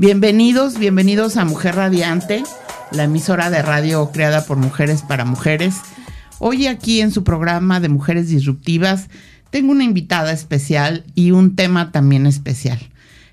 Bienvenidos, bienvenidos a Mujer Radiante, la emisora de radio creada por mujeres para mujeres. Hoy aquí en su programa de Mujeres Disruptivas tengo una invitada especial y un tema también especial.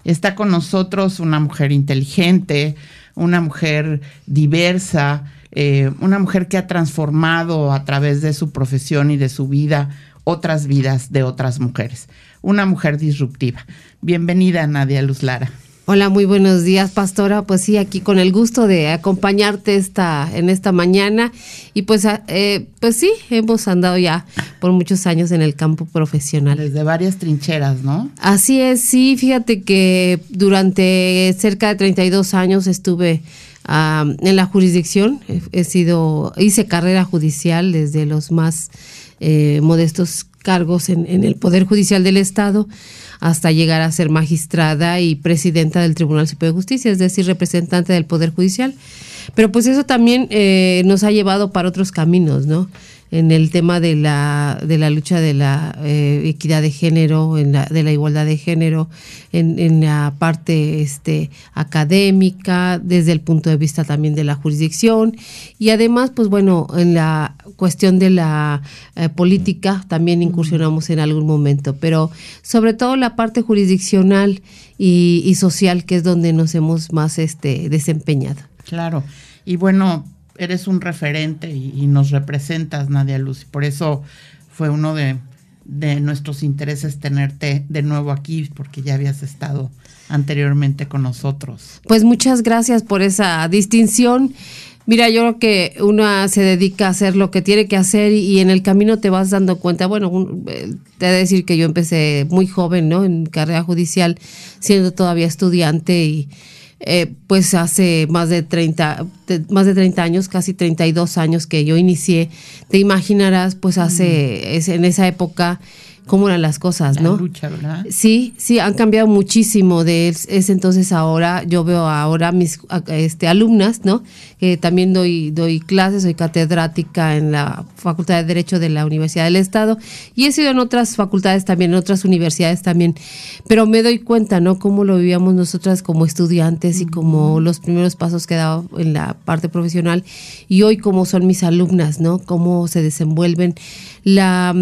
Está con nosotros una mujer inteligente, una mujer diversa, eh, una mujer que ha transformado a través de su profesión y de su vida otras vidas de otras mujeres. Una mujer disruptiva. Bienvenida, Nadia Luz Lara. Hola, muy buenos días, pastora. Pues sí, aquí con el gusto de acompañarte esta, en esta mañana. Y pues, ah, eh, pues sí, hemos andado ya por muchos años en el campo profesional. Desde varias trincheras, ¿no? Así es, sí, fíjate que durante cerca de 32 años estuve en la jurisdicción. He sido, hice carrera judicial desde los más eh, modestos cargos en, en el Poder Judicial del Estado hasta llegar a ser magistrada y presidenta del Tribunal Superior de Justicia, es decir, representante del Poder Judicial. Pero pues eso también eh, nos ha llevado para otros caminos, ¿no? En el tema de la, de la lucha de la eh, equidad de género, en la, de la igualdad de género, en, en, la parte este, académica, desde el punto de vista también de la jurisdicción y además, pues bueno, en la cuestión de la eh, política también incursionamos en algún momento, pero sobre todo la parte jurisdiccional y, y social, que es donde nos hemos más este, desempeñado. Claro. Y bueno, eres un referente y, nos representas, Nadia Luz. Por eso fue uno de, de, nuestros intereses tenerte de nuevo aquí, porque ya habías estado anteriormente con nosotros. Pues muchas gracias por esa distinción. Mira, yo creo que una se dedica a hacer lo que tiene que hacer y, en el camino te vas dando cuenta. Bueno, eh, te he de decir que yo empecé muy joven, ¿no? En carrera judicial, siendo todavía estudiante y eh, pues hace más de 30, más de 30 años, casi 32 años que yo inicié, te imaginarás, pues hace, es, en esa época, cómo eran las cosas, ¿no? Sí, sí, han cambiado muchísimo de ese entonces ahora. Yo veo ahora mis este, alumnas, ¿no? Que también doy, doy clases, soy catedrática en la Facultad de Derecho de la Universidad del Estado y he sido en otras facultades también, en otras universidades también. Pero me doy cuenta, ¿no? Cómo lo vivíamos nosotras como estudiantes y como los primeros pasos que daba en la parte profesional y hoy cómo son mis alumnas, ¿no? Cómo se desenvuelven. La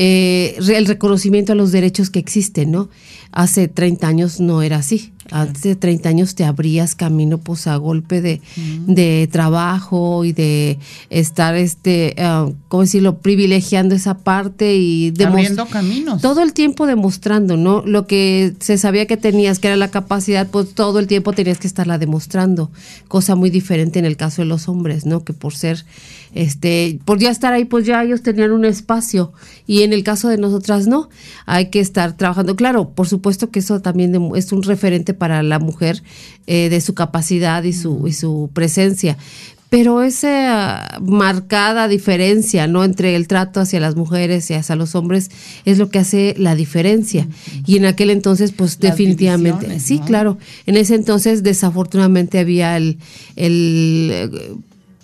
eh, el reconocimiento a los derechos que existen, ¿no? Hace 30 años no era así. Hace 30 años te abrías camino pues a golpe de, de trabajo y de estar, este, uh, ¿cómo decirlo?, privilegiando esa parte y abriendo caminos. Todo el tiempo demostrando, ¿no? Lo que se sabía que tenías, que era la capacidad, pues todo el tiempo tenías que estarla demostrando. Cosa muy diferente en el caso de los hombres, ¿no? Que por ser este, por ya estar ahí, pues ya ellos tenían un espacio y en el caso de nosotras no, hay que estar trabajando. Claro, por supuesto que eso también es un referente para la mujer eh, de su capacidad y su, y su presencia, pero esa marcada diferencia no entre el trato hacia las mujeres y hacia los hombres es lo que hace la diferencia. Y en aquel entonces pues definitivamente sí claro. En ese entonces desafortunadamente había el, el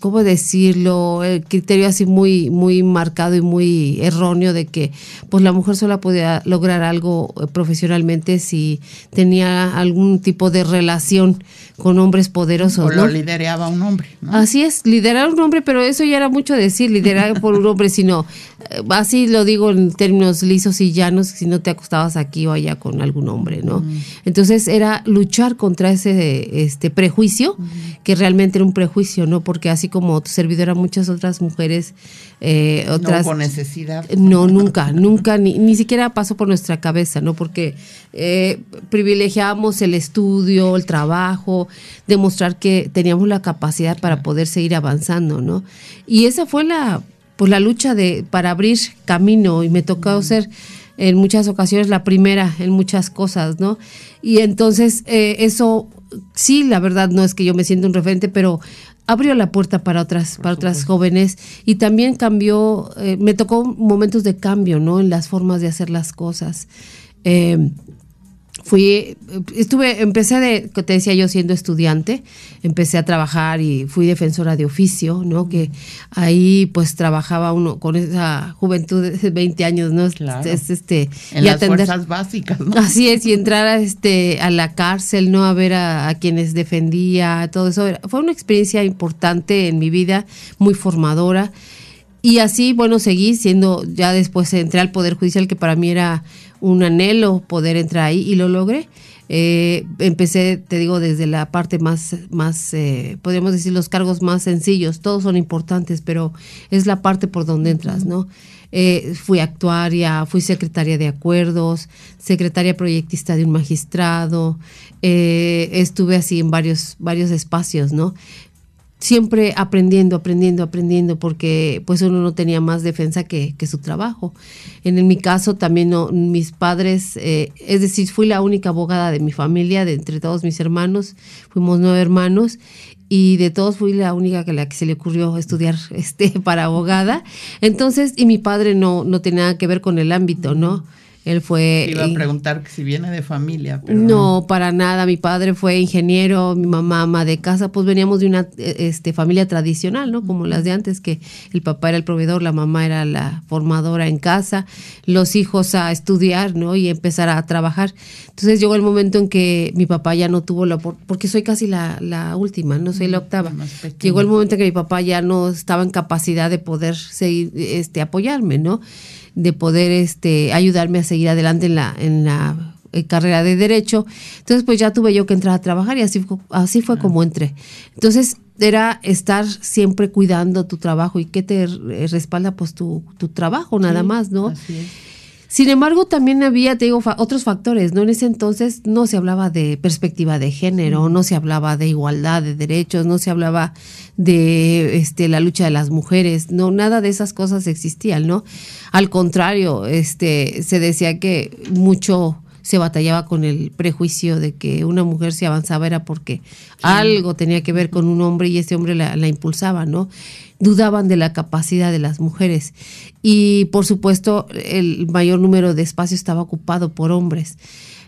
¿cómo decirlo? El criterio así muy, muy marcado y muy erróneo de que pues la mujer solo podía lograr algo eh, profesionalmente si tenía algún tipo de relación con hombres poderosos. O lo lideraba un hombre. Así es, liderar un hombre, pero eso ya era mucho decir, liderar por un hombre, sino eh, así lo digo en términos lisos y llanos, si no te acostabas aquí o allá con algún hombre, ¿no? Entonces era luchar contra ese este prejuicio, que realmente era un prejuicio, ¿no? Porque así como servidora, muchas otras mujeres, eh, otras... No con necesidad. No, nunca, nunca, ni, ni siquiera pasó por nuestra cabeza, ¿no? Porque eh, privilegiamos el estudio, el trabajo, demostrar que teníamos la capacidad para poder seguir avanzando, ¿no? Y esa fue la, pues la lucha de, para abrir camino y me tocó ser en muchas ocasiones la primera en muchas cosas, ¿no? Y entonces eh, eso sí, la verdad no es que yo me sienta un referente, pero abrió la puerta para otras, para otras jóvenes y también cambió, eh, me tocó momentos de cambio, ¿no? En las formas de hacer las cosas. Eh, fui, estuve, empecé de, te decía yo siendo estudiante, empecé a trabajar y fui defensora de oficio, ¿no? Que ahí pues trabajaba uno con esa juventud de 20 años, ¿no? Claro. Es, este, en las fuerzas básicas, ¿no? Así es, y entrar a, este, a la cárcel, ¿no? A ver a, a quienes defendía, todo eso. Fue una experiencia importante en mi vida, muy formadora. Y así, bueno, seguí siendo, ya después entré al Poder Judicial, que para mí era un anhelo poder entrar ahí y lo logré. Eh, empecé, te digo, desde la parte más, más eh, podríamos decir, los cargos más sencillos. Todos son importantes, pero es la parte por donde entras, ¿no? Eh, fui actuaria, fui secretaria de acuerdos, secretaria proyectista de un magistrado, estuve así en varios, varios espacios, ¿no? Siempre aprendiendo, aprendiendo, aprendiendo, porque pues uno no tenía más defensa que, que su trabajo. En, mi caso también no, mis padres, eh, es decir, fui la única abogada de mi familia, de entre todos mis hermanos, fuimos nueve hermanos, y de todos fui la única que la que se le ocurrió estudiar este para abogada. Entonces, y mi padre no, no tenía nada que ver con el ámbito, ¿no? Él fue... Iba a preguntar si viene de familia. Pero no, no, para nada. Mi padre fue ingeniero, mi mamá ama de casa, pues veníamos de una este, familia tradicional, ¿no? Como las de antes, que el papá era el proveedor, la mamá era la formadora en casa, los hijos a estudiar, ¿no? Y empezar a trabajar. Entonces llegó el momento en que mi papá ya no tuvo la porque soy casi la, la última, no soy la octava. Llegó el momento en que mi papá ya no estaba en capacidad de poder seguir, este, apoyarme, ¿no? De poder este, ayudarme a seguir adelante en la, en la eh, carrera de derecho. Entonces, pues ya tuve yo que entrar a trabajar y así, así fue como entré. Entonces, era estar siempre cuidando tu trabajo y que te respalda pues tu, tu trabajo nada Sí, más, ¿no? así es. Sin embargo, también había, te digo, fa- otros factores, ¿no? En ese entonces no se hablaba de perspectiva de género, no se hablaba de igualdad de derechos, no se hablaba de este, la lucha de las mujeres, no, nada de esas cosas existían, ¿no? Al contrario, este, se decía que mucho se batallaba con el prejuicio de que una mujer se avanzaba era porque algo tenía que ver con un hombre y ese hombre la, la impulsaba, ¿no? Dudaban de la capacidad de las mujeres y por supuesto el mayor número de espacio estaba ocupado por hombres.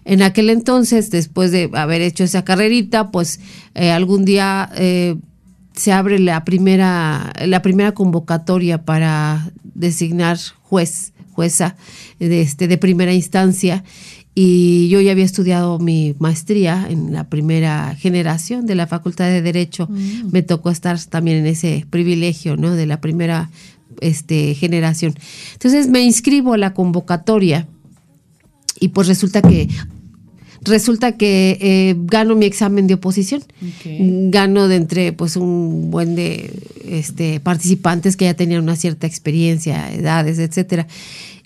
En aquel entonces, después de haber hecho esa carrerita, pues eh, algún día eh, se abre la primera, la primera convocatoria para designar juez, jueza de, este, de primera instancia. Y yo ya había estudiado mi maestría en la primera generación de la Facultad de Derecho. Me tocó estar también en ese privilegio, ¿no? De la primera este, generación. Entonces me inscribo a la convocatoria y pues resulta que resulta que eh, gano mi examen de oposición. Gano de entre pues un buen de este, participantes que ya tenían una cierta experiencia, edades, etcétera.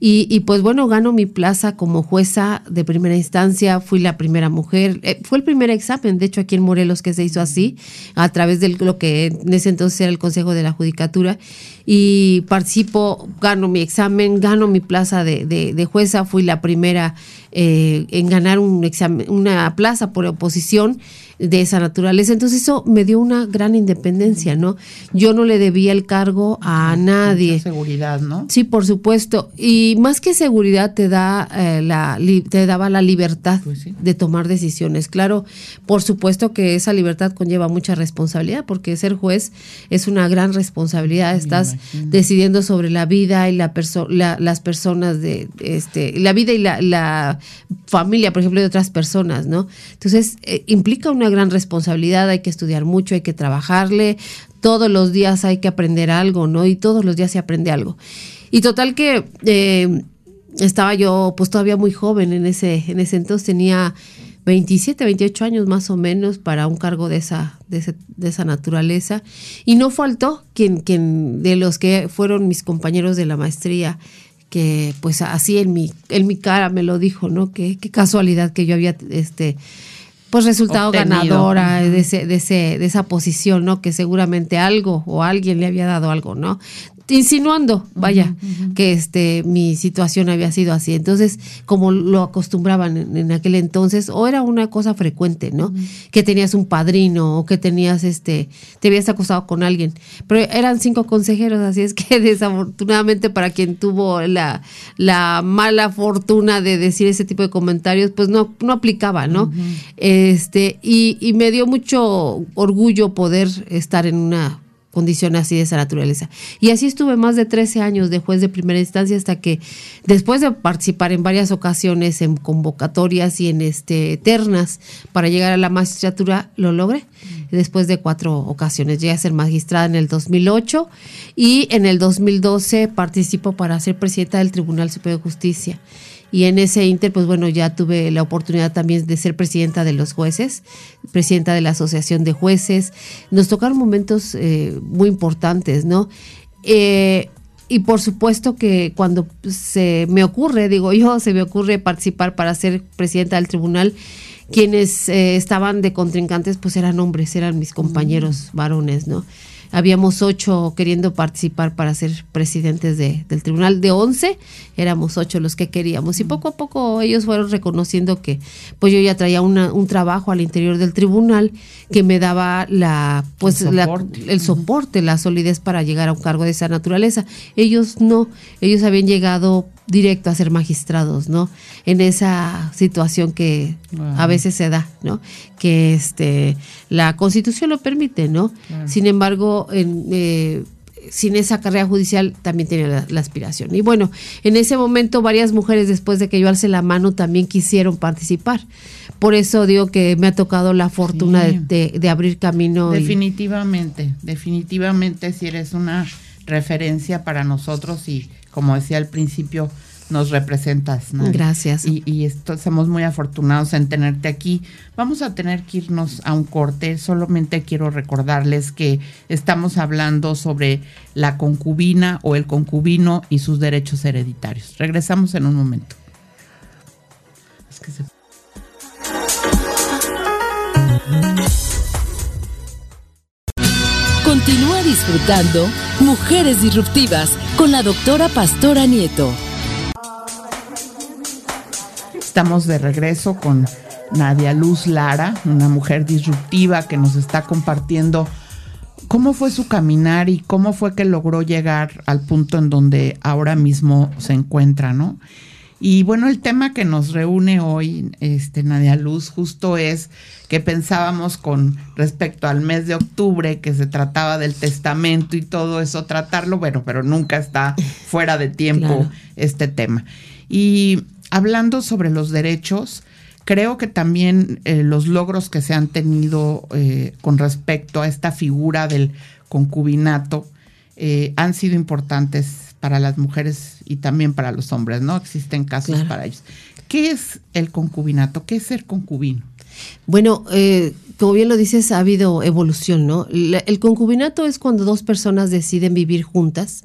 Y, y, pues bueno, gano mi plaza como jueza de primera instancia, fui la primera mujer, eh, fue el primer examen, de hecho aquí en Morelos que se hizo así, a través de lo que en ese entonces era el Consejo de la Judicatura, y participo, gano mi examen, gano mi plaza de, de, de jueza, fui la primera eh, en ganar un examen, una plaza por oposición de esa naturaleza. Entonces eso me dio una gran independencia, ¿no? Yo no le debía el cargo a nadie. Mucha seguridad, ¿no? Sí, por supuesto. Y más que seguridad te da eh, la li- te daba la libertad Pues sí. de tomar decisiones. Claro, por supuesto que esa libertad conlleva mucha responsabilidad, porque ser juez es una gran responsabilidad. Estás imagino. decidiendo sobre la vida y la perso- la- las personas de este la vida y la, la familia, por ejemplo, de otras personas, ¿no? Entonces eh, implica una gran responsabilidad. Hay que estudiar mucho, hay que trabajarle. Todos los días hay que aprender algo, ¿no? Y todos los días se aprende algo. Y total que eh, estaba yo pues todavía muy joven en ese, en ese entonces, tenía 27, 28 años más o menos para un cargo de esa, de, ese- de esa naturaleza. Y no faltó quien, quien de los que fueron mis compañeros de la maestría, que pues así en mi, en mi cara me lo dijo, ¿no? Que qué casualidad que yo había este pues resultado Obtenido. ganadora de, ese, de, ese, de esa posición, ¿no? Que seguramente algo o alguien le había dado algo, ¿no? Insinuando, vaya, que este mi situación había sido así. Entonces, como lo acostumbraban en, aquel entonces, o era una cosa frecuente, ¿no? Que tenías un padrino o que tenías este, te habías acostado con alguien. Pero eran cinco consejeros, así es que desafortunadamente para quien tuvo la, la mala fortuna de decir ese tipo de comentarios, pues no, no aplicaba, ¿no? Este, y, y me dio mucho orgullo poder estar en una condiciones así de esa naturaleza. Y así estuve más de 13 años de juez de primera instancia hasta que después de participar en varias ocasiones en convocatorias y en este ternas para llegar a la magistratura, lo logré. Después de cuatro ocasiones llegué a ser magistrada en el 2008 y en el 2012 participo para ser presidenta del Tribunal Superior de Justicia y en ese inter, pues bueno, ya tuve la oportunidad también de ser presidenta de los jueces, presidenta de la Asociación de Jueces. Nos tocaron momentos eh, muy importantes, ¿no? Eh, y por supuesto que cuando se me ocurre, digo yo, se me ocurre participar para ser presidenta del tribunal, quienes eh, estaban de contrincantes, pues eran hombres, eran mis compañeros varones, ¿no? Habíamos ocho queriendo participar para ser presidentes de, del tribunal. De once, éramos ocho los que queríamos. Y poco a poco ellos fueron reconociendo que pues yo ya traía un trabajo al interior del tribunal que me daba la pues el soporte. el soporte, la solidez para llegar a un cargo de esa naturaleza. Ellos no, ellos habían llegado directo a ser magistrados, ¿no? En esa situación que a veces se da, ¿no? Que este la Constitución lo permite, ¿no? Sin embargo, eh, sin esa carrera judicial también tenía la, aspiración. Y bueno, en ese momento varias mujeres después de que yo alce la mano también quisieron participar. Por eso digo que me ha tocado la fortuna de, abrir camino. Definitivamente, definitivamente si eres una referencia para nosotros y como decía al principio, nos representas. Gracias. Y, y estamos muy afortunados en tenerte aquí. Vamos a tener que irnos a un corte. Solamente quiero recordarles que estamos hablando sobre la concubina o el concubino y sus derechos hereditarios. Regresamos en un momento. Continúa disfrutando Mujeres Disruptivas con la doctora Pastora Nieto. Estamos de regreso con Nadia Luz Lara, una mujer disruptiva que nos está compartiendo cómo fue su caminar y cómo fue que logró llegar al punto en donde ahora mismo se encuentra, ¿no? Y bueno, el tema que nos reúne hoy, este, Nadia Luz, justo es que pensábamos con respecto al mes de octubre, que se trataba del testamento y todo eso, tratarlo, bueno, pero nunca está fuera de tiempo este tema. Y hablando sobre los derechos, creo que también eh, los logros que se han tenido eh, con respecto a esta figura del concubinato eh, han sido importantes para las mujeres y también para los hombres, ¿no? Existen casos para ellos. ¿Qué es el concubinato? ¿Qué es ser concubino? Bueno, eh, como bien lo dices, ha habido evolución, ¿no? el concubinato es cuando dos personas deciden vivir juntas,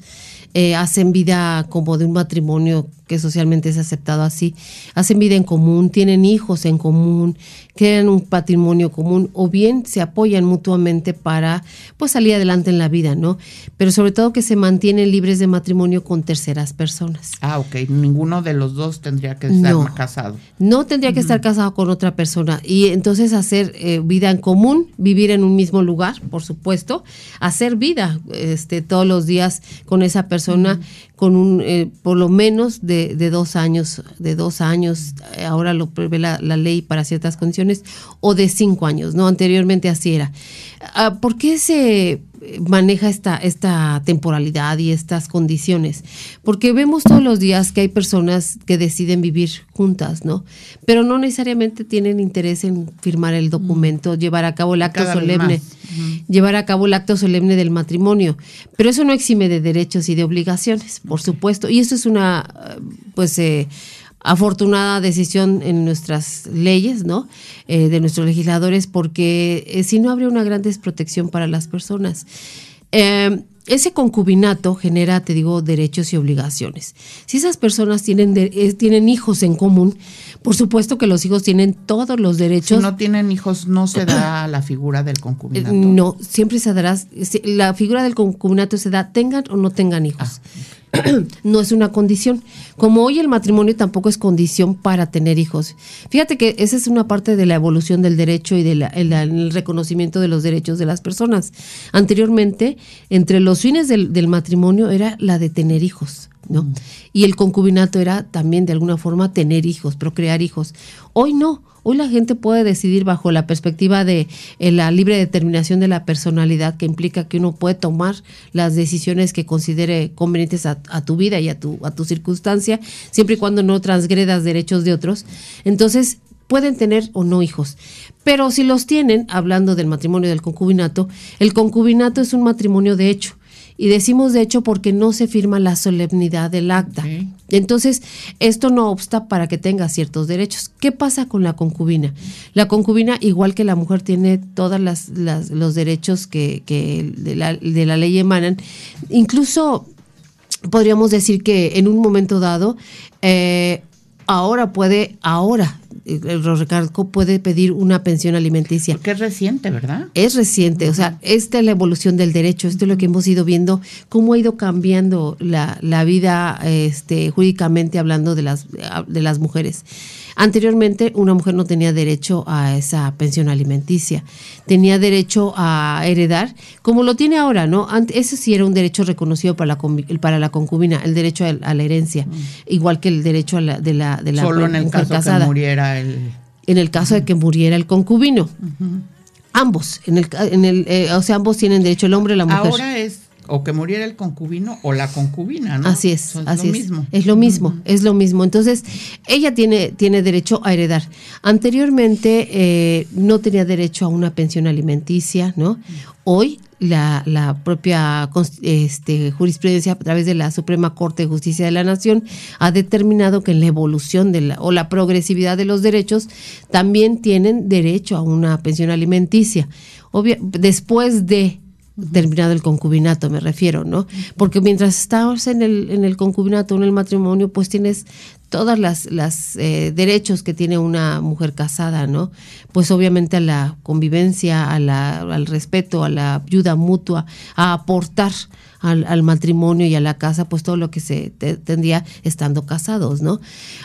eh, hacen vida como de un matrimonio que socialmente es aceptado así, hacen vida en común, tienen hijos en común, crean un patrimonio común o bien se apoyan mutuamente para pues salir adelante en la vida, ¿no? Pero sobre todo que se mantienen libres de matrimonio con terceras personas. Ah, ok. Ninguno de los dos tendría que estar casado. No tendría que estar casado con otra persona y entonces hacer eh, vida en común, vivir en un mismo lugar, por supuesto, hacer vida este todos los días con esa persona con un eh, por lo menos de, de, dos años, de dos años, eh, ahora lo prevé la, ley para ciertas condiciones, o de cinco años, ¿no? Anteriormente así era. Ah, ¿Por qué se maneja esta, esta temporalidad y estas condiciones? Porque vemos todos los días que hay personas que deciden vivir juntas, ¿no? Pero no necesariamente tienen interés en firmar el documento, llevar a cabo el acto solemne, llevar a cabo el acto solemne del matrimonio. Pero eso no exime de derechos y de obligaciones, por supuesto. Y eso es una, pues, eh, afortunada decisión en nuestras leyes, ¿no? Eh, de nuestros legisladores, porque eh, si no habría una gran desprotección para las personas. Eh, ese concubinato genera, te digo, derechos y obligaciones. Si esas personas tienen, eh, tienen hijos en común, por supuesto que los hijos tienen todos los derechos. Si no tienen hijos, no se da la figura del concubinato. No, siempre se dará, la figura del concubinato se da, tengan o no tengan hijos. Ah, no es una condición. Como hoy el matrimonio tampoco es condición para tener hijos. Fíjate que esa es una parte de la evolución del derecho y del reconocimiento de los derechos de las personas. Anteriormente, entre los fines del, matrimonio era la de tener hijos. ¿No? Mm. Y el concubinato era también de alguna forma tener hijos, procrear hijos. Hoy no. Hoy la gente puede decidir bajo la perspectiva de eh, la libre determinación de la personalidad, que implica que uno puede tomar las decisiones que considere convenientes a, tu vida y a tu, a tu circunstancia, siempre y cuando no transgredas derechos de otros. Entonces, pueden tener o no hijos. Pero si los tienen, hablando del matrimonio del concubinato, el concubinato es un matrimonio de hecho y decimos de hecho porque no se firma la solemnidad del acta. Entonces, esto no obsta para que tenga ciertos derechos. ¿Qué pasa con la concubina? La concubina, igual que la mujer, tiene todos los derechos que, de, la, de la ley emanan. Incluso podríamos decir que en un momento dado, eh, ahora puede, ahora Rocarco puede pedir una pensión alimenticia. Porque es reciente, ¿verdad? Es reciente, o sea, esta es la evolución del derecho, esto es lo que hemos ido viendo, cómo ha ido cambiando la, la vida este, jurídicamente hablando de las, de las mujeres. Anteriormente, una mujer no tenía derecho a esa pensión alimenticia, tenía derecho a heredar, como lo tiene ahora, ¿no? Ese sí era un derecho reconocido para la, para la concubina, el derecho a, la herencia, mm. igual que el derecho a la, de la de la Solo en el caso que muriera el en el caso de que muriera el concubino. Ambos, en el, en el eh, o sea, ambos tienen derecho, el hombre y la mujer. Ahora es o que muriera el concubino o la concubina, ¿no? Así es, es así lo mismo. Es lo mismo, es lo mismo. Entonces, ella tiene, tiene derecho a heredar. Anteriormente eh, no tenía derecho a una pensión alimenticia, ¿no? Hoy la, la propia este, jurisprudencia a través de la Suprema Corte de Justicia de la Nación ha determinado que en la evolución de la, o la progresividad de los derechos también tienen derecho a una pensión alimenticia. Obvio, después de terminado el concubinato, me refiero, ¿no? Porque mientras estás en el, en el concubinato, en el matrimonio, pues tienes todas las, las eh, derechos que tiene una mujer casada, ¿no? Pues obviamente a la convivencia, a la, al respeto, a la ayuda mutua, a aportar al, matrimonio y a la casa, pues todo lo que se tendría estando casados, ¿no?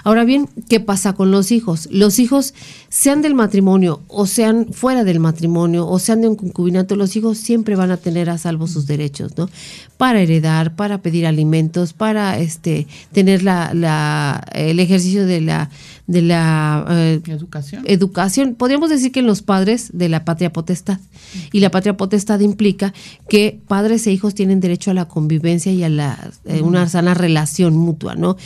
Ahora bien, ¿qué pasa con los hijos? Los hijos, sean del matrimonio o sean fuera del matrimonio o sean de un concubinato, los hijos siempre van a tener a salvo sus derechos, ¿no? Para heredar, para pedir alimentos, para este tener la, la el ejercicio de la de la eh, educación. educación. Podríamos decir que en los padres de la patria potestad. Y la patria potestad implica que padres e hijos tienen derecho a la convivencia y a la, eh, una sana relación mutua, ¿no?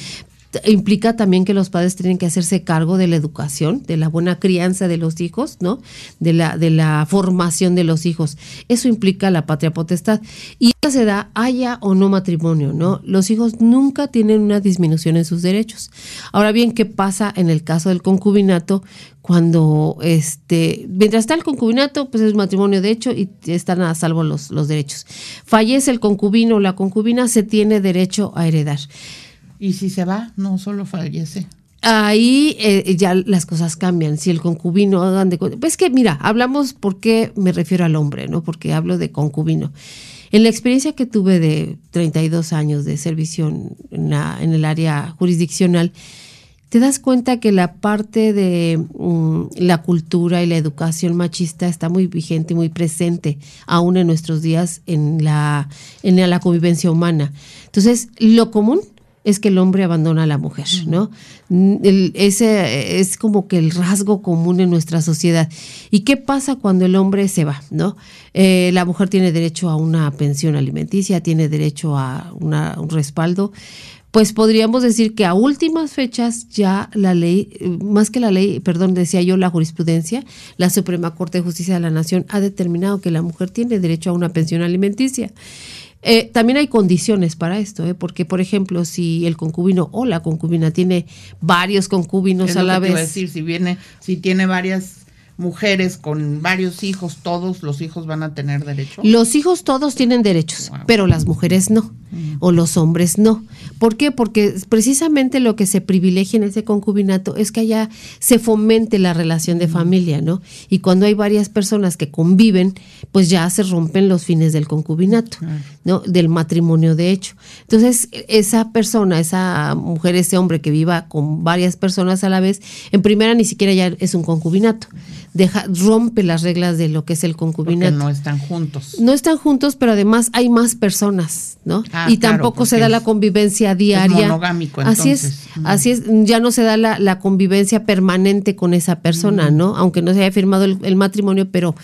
Implica también que los padres tienen que hacerse cargo de la educación, de la buena crianza de los hijos, ¿no? De la, de la formación de los hijos. Eso implica la patria potestad. Y esa se da haya o no matrimonio, ¿no? Los hijos nunca tienen una disminución en sus derechos. Ahora bien, ¿qué pasa en el caso del concubinato? Cuando, este, mientras está el concubinato, pues es matrimonio de hecho y están a salvo los, los derechos. Fallece el concubino o la concubina, se tiene derecho a heredar. Y si se va, no solo fallece. Ahí eh, ya las cosas cambian. Si el concubino, hagan de, pues que mira, hablamos por qué me refiero al hombre, ¿no? Porque hablo de concubino. En la experiencia que tuve de 32 años de servicio en, el área jurisdiccional, te das cuenta que la parte de mm, la cultura y la educación machista está muy vigente, muy presente aún en nuestros días en la, en la convivencia humana. Entonces, lo común es que el hombre abandona a la mujer, ¿no? ese es como que el rasgo común en nuestra sociedad. ¿Y qué pasa cuando el hombre se va, no? Eh, la mujer tiene derecho a una pensión alimenticia, tiene derecho a un respaldo. Pues podríamos decir que a últimas fechas ya la ley, más que la ley, perdón, decía yo la jurisprudencia, la Suprema Corte de Justicia de la Nación ha determinado que la mujer tiene derecho a una pensión alimenticia. Eh, también hay condiciones para esto, ¿eh? porque por ejemplo, si el concubino o la concubina tiene varios concubinos a la vez. decir, si viene, si tiene varias mujeres con varios hijos, todos los hijos van a tener derecho. Los hijos todos tienen derechos, pero las mujeres no, o los hombres no. ¿Por qué? Porque precisamente lo que se privilegia en ese concubinato es que allá se fomente la relación de familia, ¿no? Y cuando hay varias personas que conviven, pues ya se rompen los fines del concubinato, ¿no? Del matrimonio de hecho. Entonces, esa persona, esa mujer, ese hombre que viva con varias personas a la vez, en primera ni siquiera ya es un concubinato deja, rompe las reglas de lo que es el concubinato. Porque no están juntos. No están juntos, pero además hay más personas, ¿no? Ah, y claro, tampoco se da la es- convivencia diaria. monogámico, así es. Mm. así es, ya no se da la, la convivencia permanente con esa persona, Mm. ¿no? Aunque no se haya firmado el, el matrimonio, pero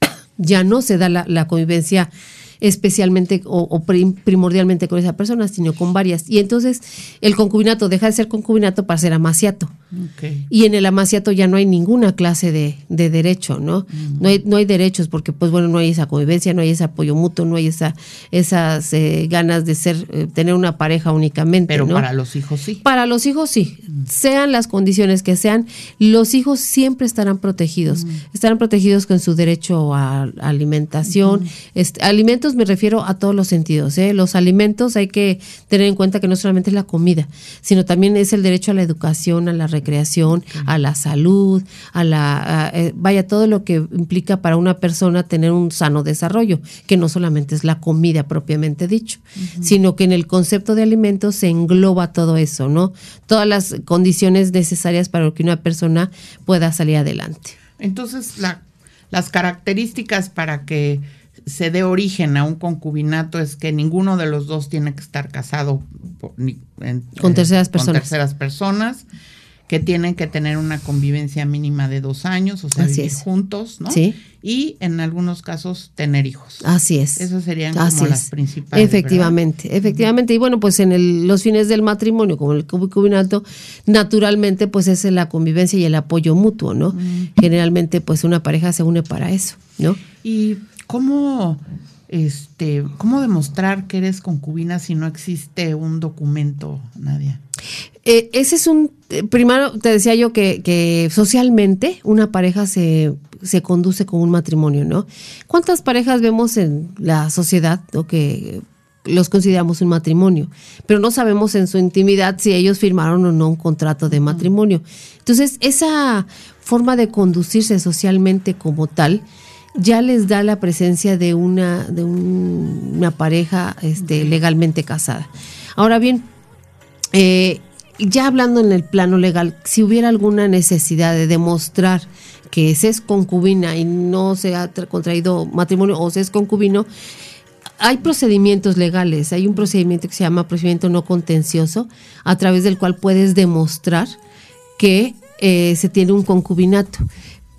ya no se da la, la convivencia especialmente o, o prim- primordialmente con esa persona, sino con varias. Y entonces el concubinato deja de ser concubinato para ser amaciato. Y en el amaciato ya no hay ninguna clase de, de derecho, ¿no? No, hay, no hay derechos porque, pues bueno, no hay esa convivencia, no hay ese apoyo mutuo, no hay esa, esas eh, ganas de ser, eh, tener una pareja únicamente, Pero ¿no? para los hijos sí. Para los hijos sí, sean las condiciones que sean, los hijos siempre estarán protegidos. Estarán protegidos con su derecho a, a alimentación. Este, alimentos me refiero a todos los sentidos. ¿eh? Los alimentos hay que tener en cuenta que no solamente es la comida, sino también es el derecho a la educación, a la recreación, a la salud, a la a, eh, vaya todo lo que implica para una persona tener un sano desarrollo, que no solamente es la comida propiamente dicho, sino que en el concepto de alimentos se engloba todo eso, ¿no? Todas las condiciones necesarias para que una persona pueda salir adelante. Entonces, la- las características para que se dé origen a un concubinato es que ninguno de los dos tiene que estar casado por- ni- en- Con terceras personas. Con terceras personas, que tienen que tener una convivencia mínima de dos años, o sea, Así vivir es. juntos, ¿no? Sí. Y en algunos casos tener hijos. Así es. Esas serían como las es. principales, Efectivamente, efectivamente. Y bueno, pues en el- los fines del matrimonio, como el concubinato, naturalmente, pues es la convivencia y el apoyo mutuo, ¿no? Generalmente, pues una pareja se une para eso, ¿no? ¿Y cómo, este, cómo demostrar que eres concubina si no existe un documento, Nadia? Eh, ese es un. eh, primero te decía yo que, que socialmente una pareja se, se conduce como un matrimonio, ¿no? ¿Cuántas parejas vemos en la sociedad que los consideramos un matrimonio? Pero no sabemos en su intimidad si ellos firmaron o no un contrato de matrimonio. Entonces, esa forma de conducirse socialmente como tal ya les da la presencia de una, de un- una pareja este, legalmente casada. Ahora bien, eh, ya hablando en el plano legal, si hubiera alguna necesidad de demostrar que se es concubina y no se ha tra- contraído matrimonio o se es concubino, hay procedimientos legales, hay un procedimiento que se llama procedimiento no contencioso, a través del cual puedes demostrar que eh, se tiene un concubinato.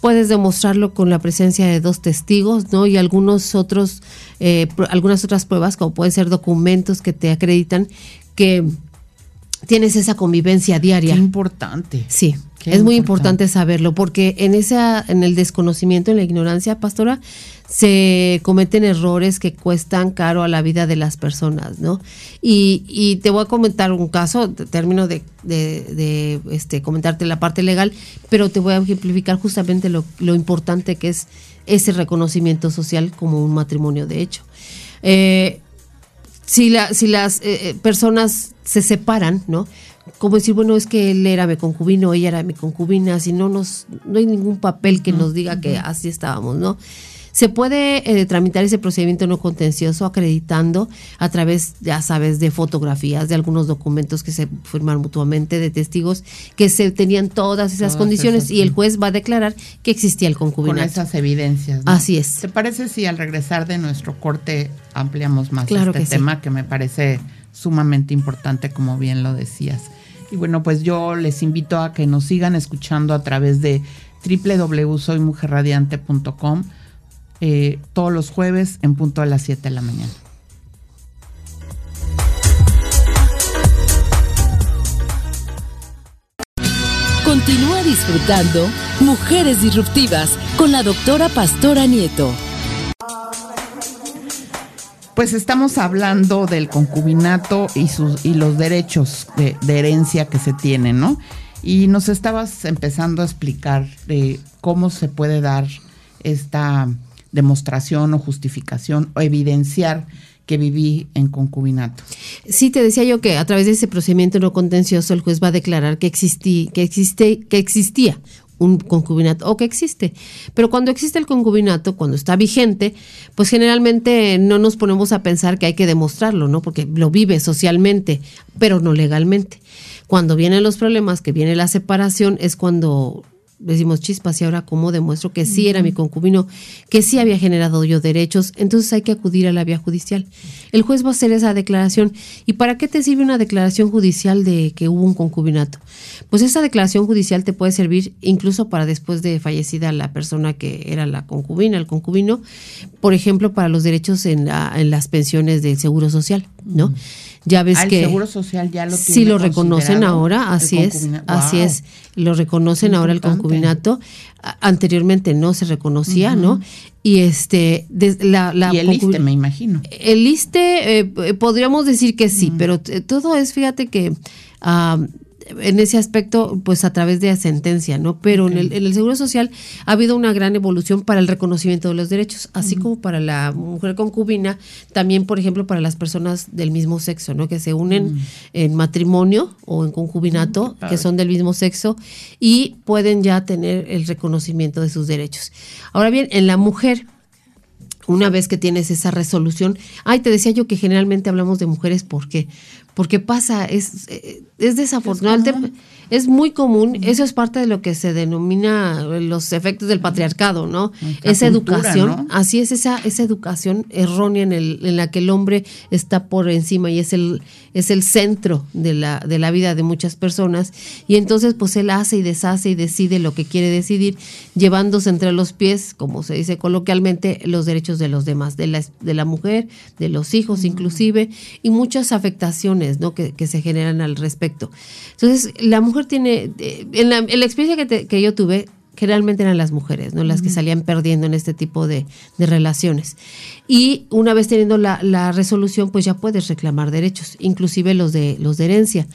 Puedes demostrarlo con la presencia de dos testigos, ¿no? Y algunos otros, eh, algunas otras pruebas, como pueden ser documentos que te acreditan que tienes esa convivencia Qué diaria. importante. Sí, Qué es muy importante. saberlo, porque en esa, en el desconocimiento, en la ignorancia, pastora, se cometen errores que cuestan caro a la vida de las personas, ¿no? Y, y te voy a comentar un caso, te- termino de, de- de, este, comentarte la parte legal, pero te voy a ejemplificar justamente lo, lo importante que es ese reconocimiento social como un matrimonio de hecho. Eh, si, la, si las eh, eh, personas se separan, ¿no? Como decir, bueno, es que él era mi concubino, ella era mi concubina, si no nos, no hay ningún papel que nos diga que así estábamos, ¿no? Se puede eh, tramitar ese procedimiento no contencioso acreditando a través, ya sabes, de fotografías, de algunos documentos que se firman mutuamente, de testigos que se tenían todas esas Todas condiciones esas, y el juez va a declarar que existía el Con concubinato. esas evidencias. ¿no? Así es. ¿Te parece si al regresar de nuestro corte ampliamos más Claro este que sí. tema que me parece sumamente importante, como bien lo decías? Y bueno, pues yo les invito a que nos sigan escuchando a través de www.soymujerradiante.com eh, todos los jueves en punto a las 7 de la mañana. Continúa disfrutando Mujeres Disruptivas con la doctora Pastora Nieto. Pues estamos hablando del concubinato y sus y los derechos de, de herencia que se tienen, ¿no? Y nos estabas empezando a explicar de cómo se puede dar esta demostración o justificación o evidenciar que viví en concubinato. Sí, te decía yo que a través de ese procedimiento no contencioso el juez va a declarar que existí, que existe, que existía un concubinato o que existe. Pero cuando existe el concubinato, cuando está vigente, pues generalmente no nos ponemos a pensar que hay que demostrarlo, ¿no? Porque lo vive socialmente, pero no legalmente. Cuando vienen los problemas, que viene la separación, es cuando decimos chispas y ahora cómo demuestro que sí era mi concubino, que sí había generado yo derechos, entonces hay que acudir a la vía judicial. El juez va a hacer esa declaración. ¿Y para qué te sirve una declaración judicial de que hubo un concubinato? Pues esa declaración judicial te puede servir incluso para después de fallecida la persona que era la concubina, el concubino, por ejemplo, para los derechos en, en las pensiones del Seguro Social, ¿no? Ya ves Ah, el que Seguro Social ya lo sí tiene lo reconocen ahora, el así es, así es, lo reconocen ahora el concubinato. Anteriormente no se reconocía, ¿no? Y este, des- la, la Y el ISSSTE, me imagino. el ISSSTE, eh, podríamos decir que sí, pero t- todo es, fíjate que ah, en ese aspecto, pues a través de sentencia, ¿no? Pero en, el, en el Seguro Social ha habido una gran evolución para el reconocimiento de los derechos, así como para la mujer concubina, también, por ejemplo, para las personas del mismo sexo, ¿no? Que se unen en matrimonio o en concubinato, que son del mismo sexo, y pueden ya tener el reconocimiento de sus derechos. Ahora bien, en la mujer, una vez que tienes esa resolución, ay, te decía yo que generalmente hablamos de mujeres, ¿por qué? Porque pasa, es, eh, es desafortunado, Es es, común. muy común, eso es parte de lo que se denomina los efectos del patriarcado, ¿no? Nuestra Esa cultura, educación, ¿no? así es esa, esa educación errónea en, el, en la que el hombre está por encima y es el, es el centro de la, de la vida de muchas personas, y entonces pues él hace y deshace y decide lo que quiere decidir, llevándose entre los pies, como se dice coloquialmente, los derechos de los demás, de la, de la mujer, de los hijos inclusive, y muchas afectaciones ¿no? que, que se generan al respecto. Entonces, la mujer tiene, en la, en la experiencia que, te- que yo tuve, generalmente eran las mujeres, ¿no? Las que salían perdiendo en este tipo de, de relaciones. Y una vez teniendo la, la resolución, pues ya puedes reclamar derechos, inclusive los de, los de herencia.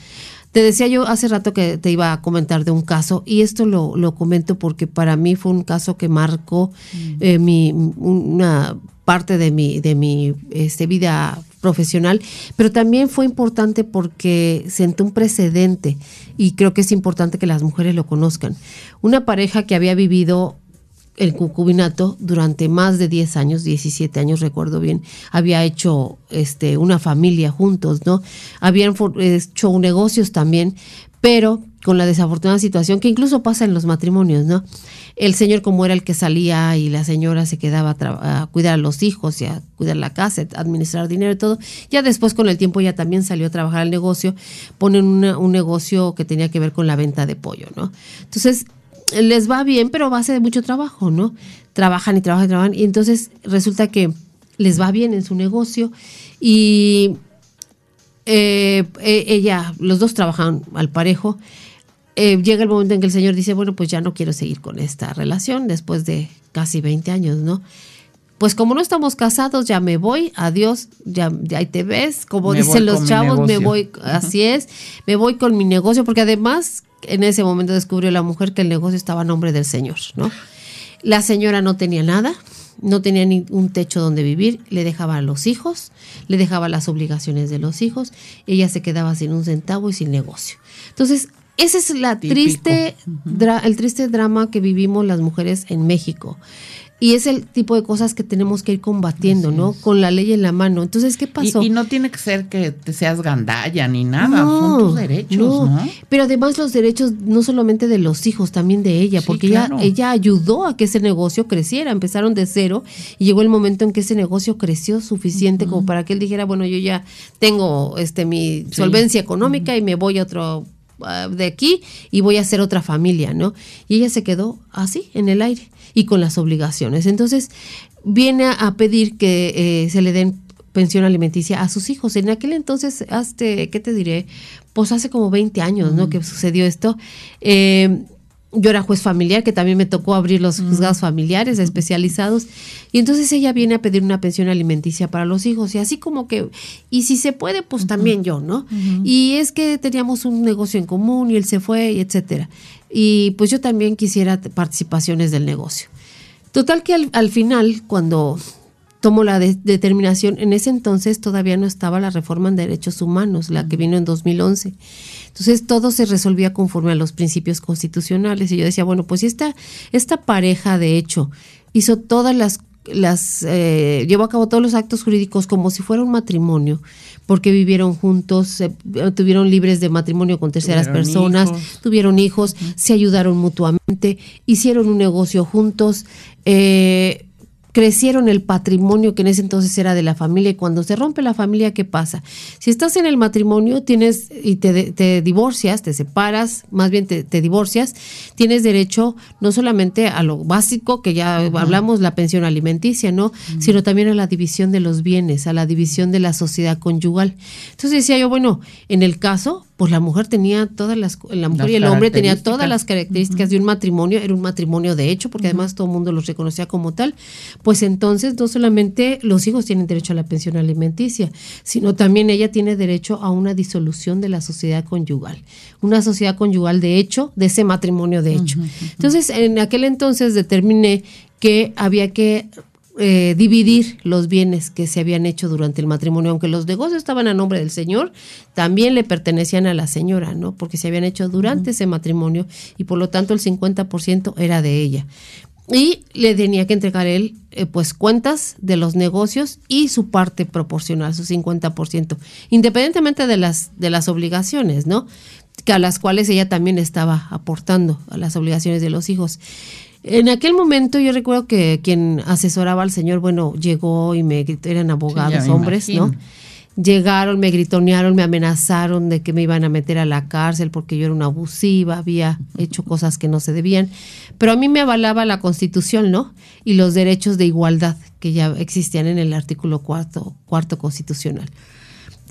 Te decía yo hace rato que te iba a comentar de un caso y esto lo, lo comento porque para mí fue un caso que marcó eh, mi, una parte de mi, de mi este, vida profesional, pero también fue importante porque sentó un precedente y creo que es importante que las mujeres lo conozcan. Una pareja que había vivido el concubinato durante más de 10 años, 17 años recuerdo bien, había hecho este una familia juntos, ¿no? Habían for- hecho negocios también, pero con la desafortunada situación que incluso pasa en los matrimonios, ¿no? El señor como era el que salía y la señora se quedaba a, a cuidar a los hijos y a cuidar la casa, a administrar dinero y todo. Ya después con el tiempo ya también salió a trabajar al negocio, ponen un negocio que tenía que ver con la venta de pollo, ¿no? Entonces, les va bien, pero a base de mucho trabajo, ¿no? Trabajan y trabajan y trabajan. Y entonces resulta que les va bien en su negocio y eh, eh, ella, los dos trabajan al parejo. Eh, llega el momento en que el señor dice, bueno, pues ya no quiero seguir con esta relación después de casi 20 años, ¿no? Pues como no estamos casados, ya me voy, adiós, ya, ya ahí te ves, como Me dicen los chavos, me voy, así es, me voy con mi negocio, porque además en ese momento descubrió la mujer que el negocio estaba a nombre del señor, ¿no? La señora no tenía nada, no tenía ni un techo donde vivir, le dejaba a los hijos, le dejaba las obligaciones de los hijos, ella se quedaba sin un centavo y sin negocio. Entonces, ese es la Típico. triste, el triste drama que vivimos las mujeres en México. Y es el tipo de cosas que tenemos que ir combatiendo, ¿no? Con la ley en la mano. Entonces, ¿qué pasó? Y, y no tiene que ser que te seas gandalla ni nada, son tus derechos, ¿no? Pero además los derechos no solamente de los hijos, también de ella, Sí, porque claro. ella, ella ayudó a que ese negocio creciera. Empezaron de cero y llegó el momento en que ese negocio creció suficiente como para que él dijera, bueno, yo ya tengo este mi solvencia económica y me voy a otro ah, de aquí y voy a hacer otra familia, ¿no? Y ella se quedó así, en el aire y con las obligaciones. Entonces, viene a, pedir que eh, se le den pensión alimenticia a sus hijos. En aquel entonces, hace, ¿qué te diré? Pues hace como 20 años, ¿no? Que sucedió esto. Eh, yo era juez familiar, que también me tocó abrir los juzgados familiares especializados. Y entonces ella viene a pedir una pensión alimenticia para los hijos. Y así como que, y si se puede, pues también yo, ¿no? Y es que teníamos un negocio en común y él se fue, y etcétera. Y pues yo también quisiera participaciones del negocio. Total que al, final, cuando tomo la determinación, en ese entonces todavía no estaba la reforma en derechos humanos, la que vino en 2011. Entonces todo se resolvía conforme a los principios constitucionales. Y yo decía, bueno, pues esta, esta pareja de hecho hizo todas las las eh, llevó a cabo todos los actos jurídicos como si fuera un matrimonio, porque vivieron juntos, se, tuvieron libres de matrimonio con terceras personas, tuvieron hijos, se ayudaron mutuamente, hicieron un negocio juntos, eh, crecieron el patrimonio que en ese entonces era de la familia y cuando se rompe la familia, ¿qué pasa? Si estás en el matrimonio tienes y te, divorcias, te separas, más bien te, divorcias, tienes derecho no solamente a lo básico, que ya hablamos, la pensión alimenticia, ¿no? Sino también a la división de los bienes, a la división de la sociedad conyugal. Entonces decía yo, bueno, en el caso, pues la mujer tenía todas las, la mujer y el hombre tenía todas las características de un matrimonio, era un matrimonio de hecho, porque además todo el mundo los reconocía como tal, pues entonces no solamente los hijos tienen derecho a la pensión alimenticia, sino también ella tiene derecho a una disolución de la sociedad conyugal, una sociedad conyugal de hecho, de ese matrimonio de hecho. Entonces, en aquel entonces determiné que había que eh, dividir los bienes que se habían hecho durante el matrimonio, aunque los negocios estaban a nombre del señor, también le pertenecían a la señora, ¿no? Porque se habían hecho durante ese matrimonio y por lo tanto el 50% era de ella. Y le tenía que entregar él, eh, pues, cuentas de los negocios y su parte proporcional, su 50%, independientemente de las, de las obligaciones, ¿no? Que a las cuales ella también estaba aportando a las obligaciones de los hijos. En aquel momento yo recuerdo que quien asesoraba al señor, bueno, llegó y me gritó, eran abogados, hombres, ¿no? Llegaron, me gritonearon, me amenazaron de que me iban a meter a la cárcel porque yo era una abusiva, había hecho cosas que no se debían. Pero a mí me avalaba la constitución, ¿no? Y los derechos de igualdad que ya existían en el artículo cuarto, cuarto constitucional.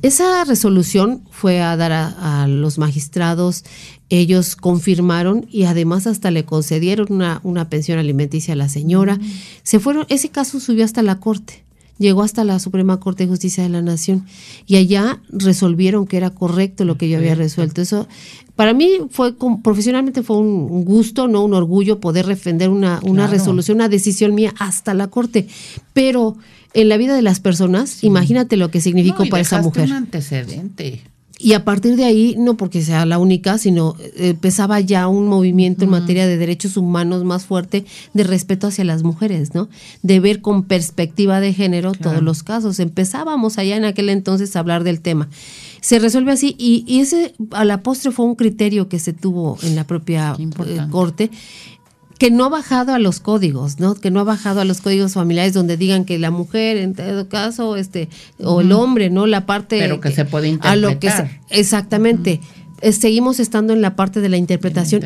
Esa resolución fue a dar a, los magistrados, ellos confirmaron y además hasta le concedieron una, una pensión alimenticia a la señora. Mm. Se fueron, ese caso subió hasta la corte, llegó hasta la Suprema Corte de Justicia de la Nación y allá resolvieron que era correcto lo que yo había resuelto. Eso para mí fue profesionalmente fue un, gusto, no un orgullo poder defender una, una resolución, una decisión mía hasta la corte, pero en la vida de las personas, imagínate lo que significó para esa mujer. un antecedente. Y a partir de ahí, no porque sea la única, sino eh, empezaba ya un movimiento en materia de derechos humanos más fuerte de respeto hacia las mujeres, ¿no? De ver con perspectiva de género todos los casos. Empezábamos allá en aquel entonces a hablar del tema. Se resuelve así y, y ese a la postre fue un criterio que se tuvo en la propia eh, corte que no ha bajado a los códigos, ¿no? Que no ha bajado a los códigos familiares donde digan que la mujer, en todo caso, este, o el hombre, ¿no? La parte. Pero que se puede interpretar. A lo que exactamente. Seguimos estando en la parte de la interpretación,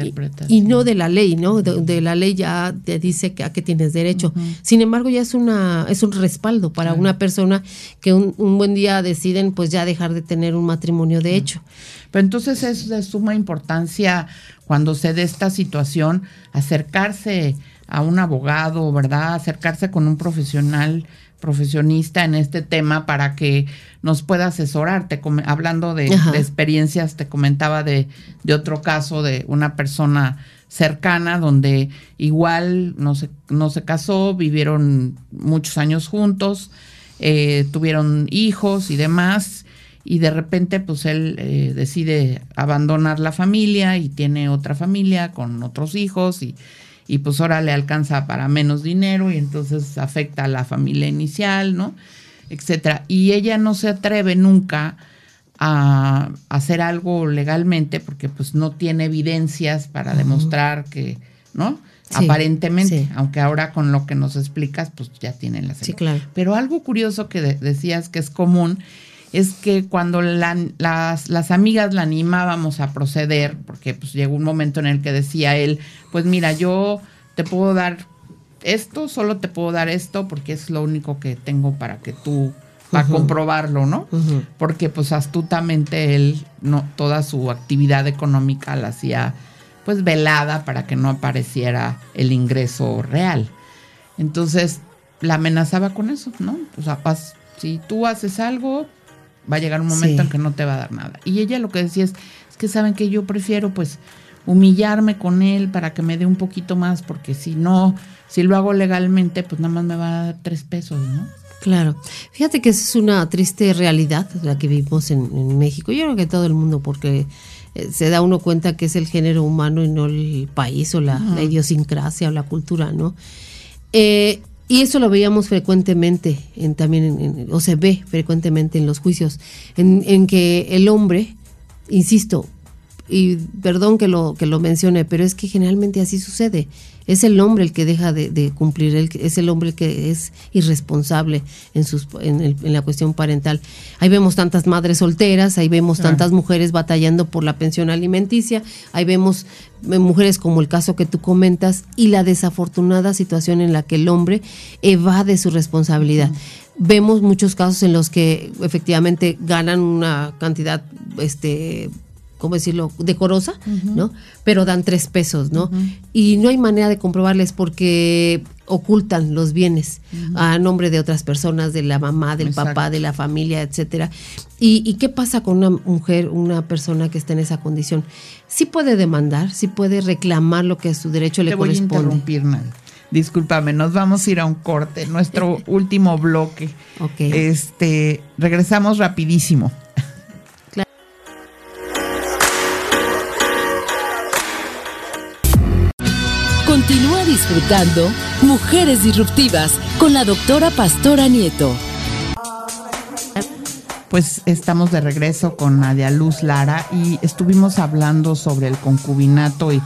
Y, no de la ley, ¿no? De, la ley ya te dice que a qué tienes derecho. Sin embargo, ya es una es un respaldo para una persona que un, buen día deciden pues ya dejar de tener un matrimonio de hecho. Pero entonces es de suma importancia cuando se dé esta situación, acercarse a un abogado, ¿verdad? Acercarse con un profesional, profesionista en este tema para que nos pueda asesorar. hablando de, experiencias, te comentaba de, otro caso de una persona cercana donde igual no se, no se casó, vivieron muchos años juntos, eh, tuvieron hijos y demás, y de repente pues él eh, decide abandonar la familia y tiene otra familia con otros hijos y, y pues ahora le alcanza para menos dinero y entonces afecta a la familia inicial, ¿no? Etcétera. Y ella no se atreve nunca a hacer algo legalmente porque pues no tiene evidencias para demostrar que, ¿no? Aparentemente, aunque ahora con lo que nos explicas, pues ya tienen la Sí, claro. Pero algo curioso que decías que es común es que cuando las, las, amigas la animábamos a proceder, porque pues llegó un momento en el que decía él, pues mira, yo te puedo dar esto, solo te puedo dar esto, porque es lo único que tengo para que tú, para comprobarlo, ¿no? Porque pues astutamente él, no, toda su actividad económica la hacía pues velada para que no apareciera el ingreso real. Entonces la amenazaba con eso, ¿no? O sea, si tú haces algo, va a llegar un momento en que no te va a dar nada. Y ella lo que decía es, es que saben que yo prefiero pues humillarme con él para que me dé un poquito más, porque si no, si lo hago legalmente, pues nada más me va a dar tres pesos, ¿no? Claro. Fíjate que es una triste realidad la que vivimos en, México. Yo creo que todo el mundo, porque eh, se da uno cuenta que es el género humano y no el país o la, idiosincrasia o la cultura, ¿no? Eh, y eso lo veíamos frecuentemente, en, también, o se ve frecuentemente en los juicios, en, en que el hombre, insisto, y perdón que lo, que lo mencione, pero es que generalmente así sucede. Es el hombre el que deja de, cumplir, el, es el hombre el que es irresponsable en, sus, en, la cuestión parental. Ahí vemos tantas madres solteras, ahí vemos tantas mujeres batallando por la pensión alimenticia, ahí vemos eh, mujeres como el caso que tú comentas y la desafortunada situación en la que el hombre evade su responsabilidad. Vemos muchos casos en los que efectivamente ganan una cantidad este ¿cómo decirlo?, decorosa, ¿no? Pero dan tres pesos, ¿no? Y no hay manera de comprobarles porque ocultan los bienes a nombre de otras personas, de la mamá, del papá, de la familia, etcétera. ¿Y, qué pasa con una mujer, una persona que está en esa condición? Sí puede demandar, sí puede reclamar lo que a su derecho le corresponde. Voy a interrumpir, Discúlpame, nos vamos a ir a un corte, nuestro último bloque. Ok. Este, regresamos rapidísimo. Disfrutando Mujeres Disruptivas con la doctora Pastora Nieto. Pues estamos de regreso con Nadia Luz Lara y estuvimos hablando sobre el concubinato y,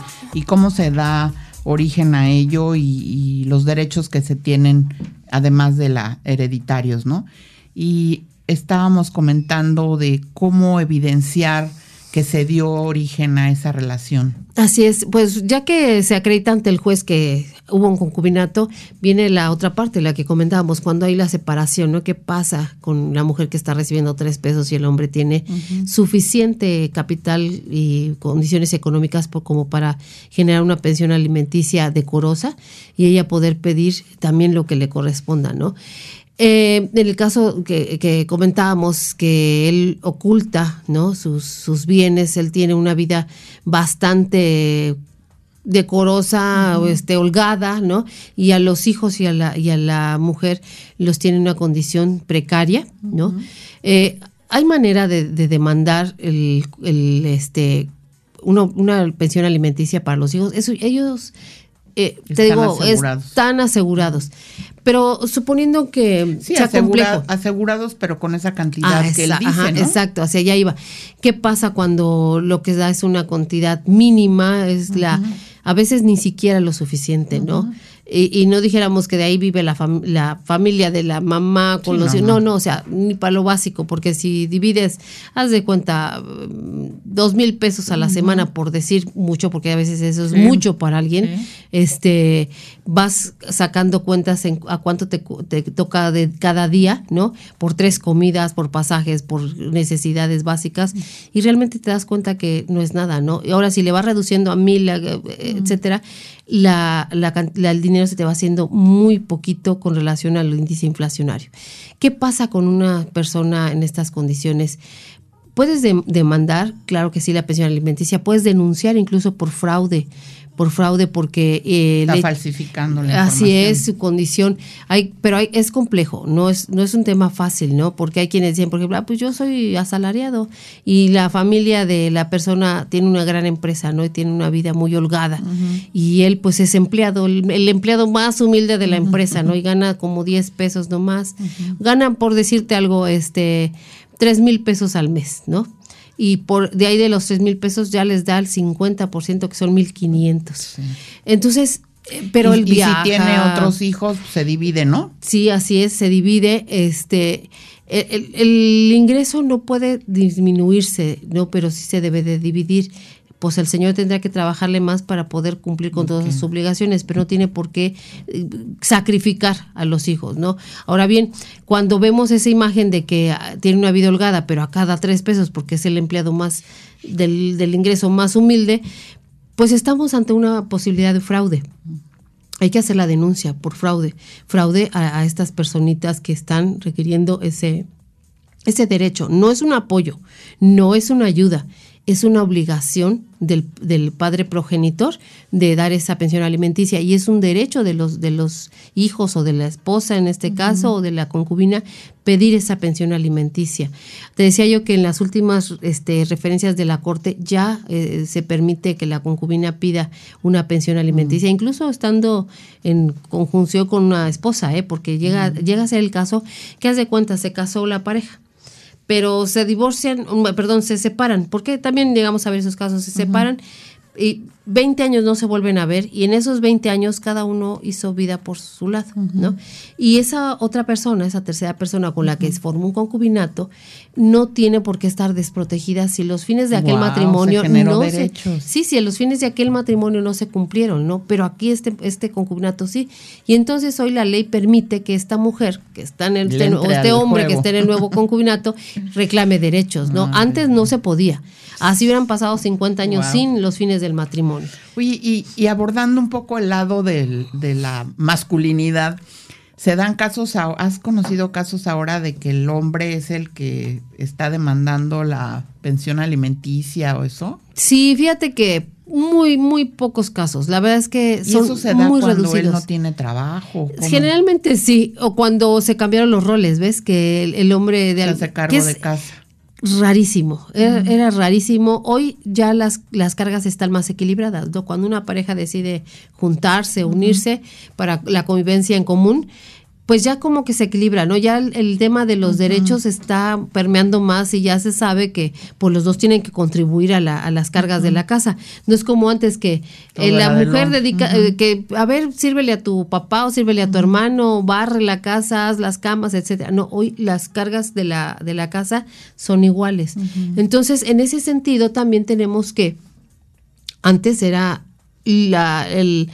cómo se da origen a ello y, y, los derechos que se tienen, además de la hereditarios, ¿no? Y estábamos comentando de cómo evidenciar que se dio origen a esa relación. Así es, pues ya que se acredita ante el juez que hubo un concubinato, viene la otra parte, la que comentábamos, cuando hay la separación, ¿no? ¿Qué pasa con la mujer que está recibiendo tres pesos y el hombre tiene suficiente capital y condiciones económicas como para generar una pensión alimenticia decorosa y ella poder pedir también lo que le corresponda, ¿no? Eh, en el caso que, comentábamos, que él oculta ¿no? sus, bienes, él tiene una vida bastante decorosa, este, holgada, ¿no? Y a los hijos y a la, y a la mujer los tiene en una condición precaria, ¿no? Eh, hay manera de, demandar el, este, una pensión alimenticia para los hijos. Eso, ellos eh, te digo, están asegurados. Pero suponiendo que sí, asegurados, pero con esa cantidad ah, que él dice, Exacto, hacia allá iba. ¿Qué pasa cuando lo que da es una cantidad mínima? Es la, a veces ni siquiera lo suficiente, ¿no? Y, no dijéramos que de ahí vive la, la familia de la mamá con los no, no, o sea, ni para lo básico, porque si divides, haz de cuenta, dos mil pesos a la semana, por decir mucho, porque a veces eso es mucho para alguien, este vas sacando cuentas en a cuánto te, te, toca de cada día, ¿no? Por tres comidas, por pasajes, por necesidades básicas, y realmente te das cuenta que no es nada, ¿no? Y ahora si le vas reduciendo a mil, eh, etcétera, la, el dinero se te va haciendo muy poquito con relación al índice inflacionario. ¿Qué pasa con una persona en estas condiciones? Puedes demandar, claro que sí, la pensión alimenticia, puedes denunciar incluso por fraude por fraude porque eh, está falsificando la así es su condición. Hay pero hay, es complejo no es no es un tema fácil no porque hay quienes dicen por ejemplo ah, pues yo soy asalariado y la familia de la persona tiene una gran empresa no y tiene una vida muy holgada. Y él pues es empleado el, empleado más humilde de la empresa no y gana como 10 pesos nomás. Gana por decirte algo este tres mil pesos al mes no y por de ahí de los 3 mil pesos ya les da el 50% que son 1.500. Entonces, eh, pero el viaja, y si tiene otros hijos, se divide, ¿no? Sí, así es, se divide. Este, el, el, ingreso no puede disminuirse, ¿no? Pero sí se debe de dividir pues el señor tendrá que trabajarle más para poder cumplir con todas sus obligaciones, pero no tiene por qué eh, sacrificar a los hijos, ¿no? Ahora bien, cuando vemos esa imagen de que ah, tiene una vida holgada, pero a cada tres pesos, porque es el empleado más del, del ingreso más humilde, pues estamos ante una posibilidad de fraude. Hay que hacer la denuncia por fraude, fraude a, a estas personitas que están requiriendo ese, ese derecho. No es un apoyo, no es una ayuda, es una obligación del, del, padre progenitor de dar esa pensión alimenticia y es un derecho de los, de los hijos o de la esposa en este uh -huh. caso o de la concubina pedir esa pensión alimenticia. Te decía yo que en las últimas este, referencias de la Corte ya eh, se permite que la concubina pida una pensión alimenticia, uh -huh. incluso estando en conjunción con una esposa, ¿eh? porque llega, uh -huh. llega a ser el caso que hace cuenta se casó la pareja pero se divorcian, perdón, se separan, porque también llegamos a ver esos casos, se uh -huh. separan y 20 años no se vuelven a ver y en esos 20 años cada uno hizo vida por su lado, uh -huh. ¿no? Y esa otra persona, esa tercera persona con la uh -huh. que se formó un concubinato, no tiene por qué estar desprotegida si los fines de aquel wow, matrimonio se no derechos. se, sí, sí, los fines de aquel matrimonio no se cumplieron, ¿no? Pero aquí este este concubinato sí. Y entonces hoy la ley permite que esta mujer que está en el este, o este hombre juego. que está en el nuevo concubinato reclame derechos, ¿no? Ay. Antes no se podía. Así hubieran pasado 50 años wow. sin los fines del matrimonio. Y, y, abordando un poco el lado del, de la masculinidad, se dan casos, has conocido casos ahora de que el hombre es el que está demandando la pensión alimenticia o eso? Sí, fíjate que muy, muy pocos casos. La verdad es que son ¿Y eso se da muy cuando reducidos. él no tiene trabajo. ¿cómo? Generalmente sí, o cuando se cambiaron los roles, ¿ves? Que el, el hombre de se hace cargo es, de casa rarísimo, era, era, rarísimo. Hoy ya las, las cargas están más equilibradas, ¿no? Cuando una pareja decide juntarse, unirse uh -huh. para la convivencia en común, pues ya como que se equilibra, ¿no? Ya el, el tema de los uh -huh. derechos está permeando más y ya se sabe que pues los dos tienen que contribuir a, la, a las cargas uh -huh. de la casa. No es como antes que eh, la mujer dedica, uh -huh. eh, que a ver, sírvele a tu papá o sírvele a tu hermano, barre la casa, haz las camas, etcétera. No, hoy las cargas de la, de la casa son iguales. Entonces, en ese sentido también tenemos que, antes era la, el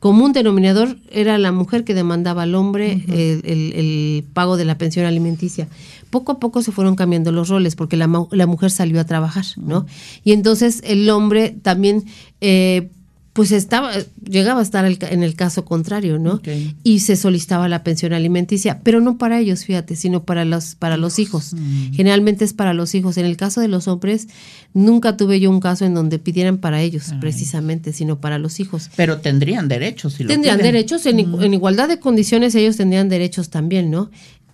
común denominador era la mujer que demandaba al hombre uh -huh. el, el, el, pago de la pensión alimenticia. Poco a poco se fueron cambiando los roles porque la, la mujer salió a trabajar, ¿no? Y entonces el hombre también eh, pues estaba, llegaba a estar en el caso contrario, ¿no? Okay. Y se solicitaba la pensión alimenticia, pero no para ellos, fíjate, sino para los, para los hijos. Mm. Generalmente es para los hijos. En el caso de los hombres, nunca tuve yo un caso en donde pidieran para ellos, Ay. precisamente, sino para los hijos. Pero tendrían derechos, si Tendrían lo derechos, en, mm. en igualdad de condiciones ellos tendrían derechos también, ¿no?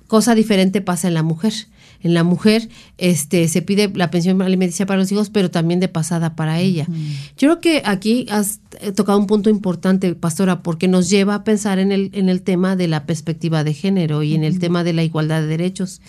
Cosa diferente pasa en la mujer en la mujer este se pide la pensión alimenticia para los hijos, pero también de pasada para ella. Uh -huh. Yo creo que aquí has tocado un punto importante, pastora, porque nos lleva a pensar en el en el tema de la perspectiva de género y en el uh -huh. tema de la igualdad de derechos.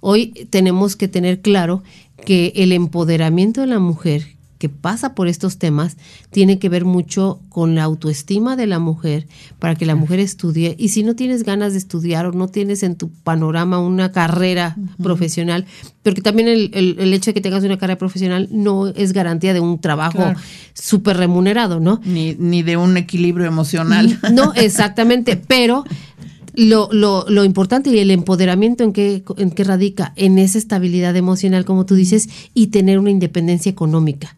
Hoy tenemos que tener claro que el empoderamiento de la mujer que pasa por estos temas tiene que ver mucho con la autoestima de la mujer para que la mujer estudie y si no tienes ganas de estudiar o no tienes en tu panorama una carrera uh -huh. profesional, porque también el, el, el, hecho de que tengas una carrera profesional no es garantía de un trabajo claro. súper remunerado, ¿no? Ni, ni de un equilibrio emocional. No, exactamente, pero lo, lo, lo, importante y el empoderamiento en qué en radica en esa estabilidad emocional, como tú dices, y tener una independencia económica.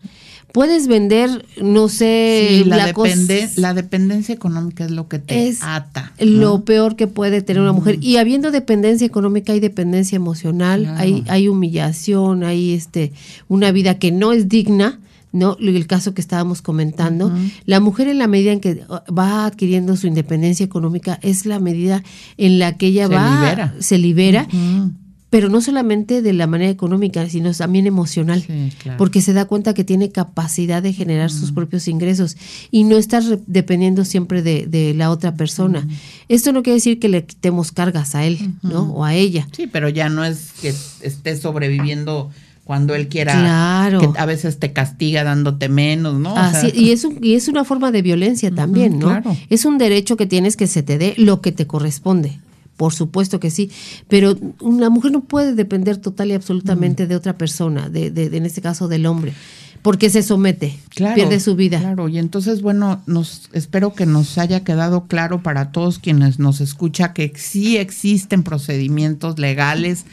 Puedes vender, no sé, sí, la, la, depende, la, dependencia económica es lo que te es ata. ¿no? Lo peor que puede tener una mujer. Y habiendo dependencia económica, hay dependencia emocional, claro. hay, hay humillación, hay este, una vida que no es digna. ¿No? El caso que estábamos comentando, uh -huh. la mujer en la medida en que va adquiriendo su independencia económica es la medida en la que ella se va, libera. se libera, uh -huh. pero no solamente de la manera económica, sino también emocional, sí, claro. porque se da cuenta que tiene capacidad de generar uh -huh. sus propios ingresos y no estar dependiendo siempre de, de la otra persona. Esto no quiere decir que le quitemos cargas a él, ¿no? O a ella. Sí, pero ya no es que esté sobreviviendo cuando él quiera, claro. que a veces te castiga dándote menos, ¿no? Así, o sea, y, es un, y es una forma de violencia también, ¿no? Claro. Es un derecho que tienes que se te dé lo que te corresponde. Por supuesto que sí, pero una mujer no puede depender total y absolutamente de otra persona, de, de, de, en este caso del hombre, porque se somete, claro, pierde su vida. Claro, y entonces, bueno, nos espero que nos haya quedado claro para todos quienes nos escucha que sí existen procedimientos legales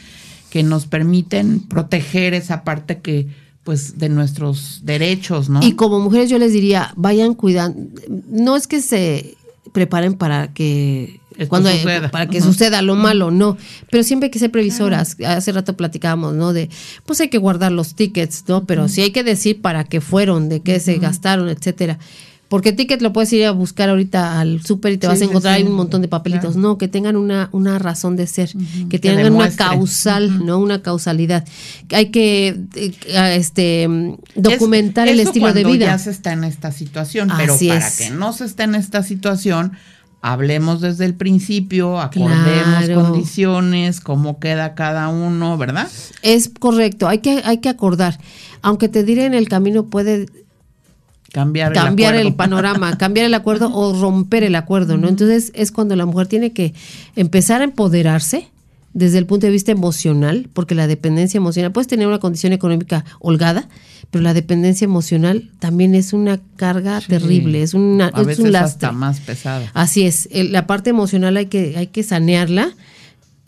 que nos permiten proteger esa parte que pues de nuestros derechos, ¿no? Y como mujeres yo les diría, vayan cuidando, no es que se preparen para que cuando suceda. para que suceda lo malo, no, pero siempre hay que ser previsoras. Hace rato platicábamos, ¿no? De pues hay que guardar los tickets, ¿no? Pero sí hay que decir para qué fueron, de qué se gastaron, etcétera. Porque ticket lo puedes ir a buscar ahorita al súper y te vas a encontrar un montón de papelitos. No, que tengan una, una razón de ser, que tengan una causal, ¿no? Una causalidad. Hay que eh, este documentar el estilo de vida. Ya se está en esta situación, pero para que no se esté en esta situación, hablemos desde el principio, acordemos condiciones, cómo queda cada uno, ¿verdad? Es correcto, hay que, hay que acordar. Aunque te diré en el camino puede cambiar, cambiar el, panorama, cambiar el acuerdo o romper el acuerdo, ¿no? Entonces es cuando la mujer tiene que empezar a empoderarse desde el punto de vista emocional, porque la dependencia emocional, puedes tener una condición económica holgada, pero la dependencia emocional también es una carga terrible, es, una, a es un lastre. Hasta más pesada. Así es, la parte emocional hay que, hay que sanearla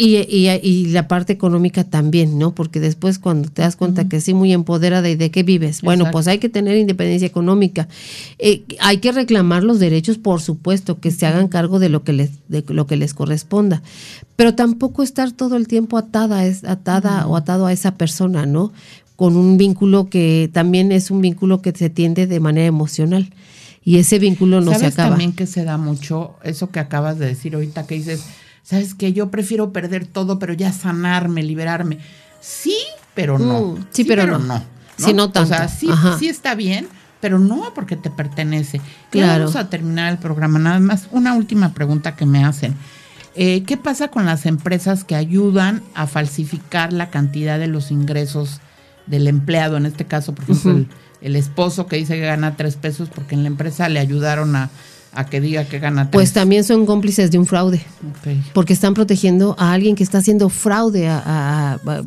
y, y, y, la parte económica también, ¿no? Porque después cuando te das cuenta que sí, muy empoderada y de qué vives, bueno, pues hay que tener independencia económica. Eh, hay que reclamar los derechos, por supuesto, que se hagan cargo de lo que les, de lo que les corresponda. Pero tampoco estar todo el tiempo atada, es, atada o atado a esa persona, ¿no? Con un vínculo que también es un vínculo que se tiende de manera emocional. Y ese vínculo no se acaba. también que se da mucho eso que acabas de decir ahorita que dices ¿sabes qué? Yo prefiero perder todo, pero ya sanarme, liberarme. Sí, pero no. Mm, sí, pero, no. no. Sí, no tanto. O sea, sí, sí está bien, pero no porque te pertenece. Claro. Vamos a terminar el programa. Nada más, una última pregunta que me hacen. Eh, ¿Qué pasa con las empresas que ayudan a falsificar la cantidad de los ingresos del empleado? En este caso, por ejemplo, el, esposo que dice que gana tres pesos porque en la empresa le ayudaron a a que diga que gana Pues también son cómplices de un fraude. Porque están protegiendo a alguien que está haciendo fraude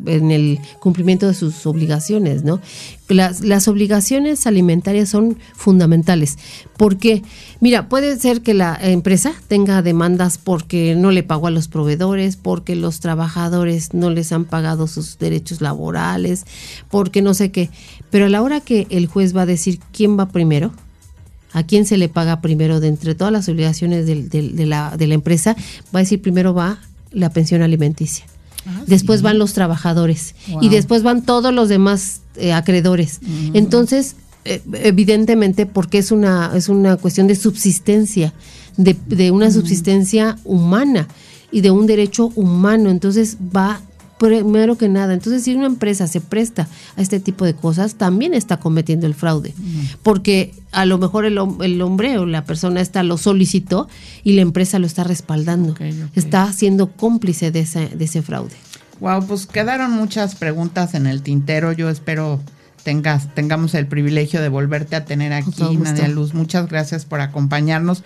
en el cumplimiento de sus obligaciones, ¿no? Las, las obligaciones alimentarias son fundamentales. porque Mira, puede ser que la empresa tenga demandas porque no le pagó a los proveedores, porque los trabajadores no les han pagado sus derechos laborales, porque no sé qué. Pero a la hora que el juez va a decir quién va primero, a quién se le paga primero de entre todas las obligaciones de, la, empresa, va a decir primero va la pensión alimenticia. Ah, después van los trabajadores y después van todos los demás eh, acreedores. Mm. Entonces, eh, evidentemente, porque es una, es una cuestión de subsistencia, de, de una mm. subsistencia humana y de un derecho humano. Entonces va primero que nada. Entonces, si una empresa se presta a este tipo de cosas, también está cometiendo el fraude, porque a lo mejor el, hombre o la persona esta lo solicitó y la empresa lo está respaldando, está siendo cómplice de ese, de ese fraude. Wow, pues quedaron muchas preguntas en el tintero. Yo espero tengas, tengamos el privilegio de volverte a tener aquí, Nadia Luz. Muchas gracias por acompañarnos.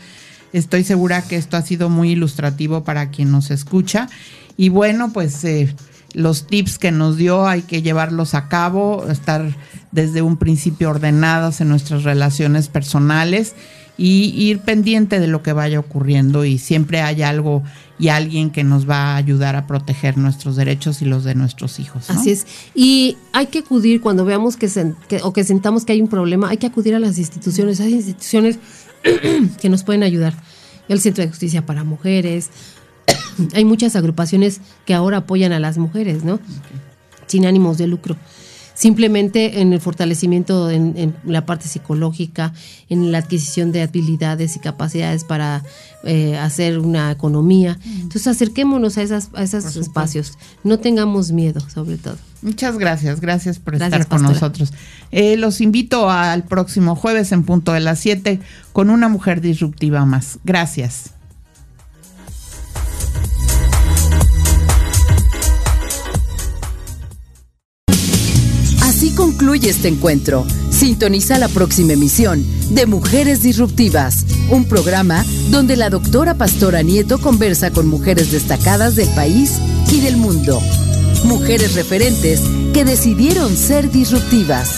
Estoy segura que esto ha sido muy ilustrativo para quien nos escucha. Y bueno, pues eh, los tips que nos dio hay que llevarlos a cabo, estar desde un principio ordenados en nuestras relaciones personales y ir pendiente de lo que vaya ocurriendo y siempre hay algo y alguien que nos va a ayudar a proteger nuestros derechos y los de nuestros hijos. Así es. Y hay que acudir cuando veamos que, o que sentamos que hay un problema, hay que acudir a las instituciones. Hay instituciones que nos pueden ayudar. El Centro de Justicia para Mujeres, hay muchas agrupaciones que ahora apoyan a las mujeres, ¿no? Sin ánimos de lucro. Simplemente en el fortalecimiento en, la parte psicológica, en la adquisición de habilidades y capacidades para eh, hacer una economía. Entonces acerquémonos a, esas, a esos espacios. No tengamos miedo, sobre todo. Muchas gracias, gracias por estar con nosotros. Eh, los invito al próximo jueves en punto de las 7 con una mujer disruptiva más. Gracias. Así concluye este encuentro. Sintoniza la próxima emisión de Mujeres Disruptivas, un programa donde la doctora Pastora Nieto conversa con mujeres destacadas del país y del mundo. Mujeres referentes que decidieron ser disruptivas.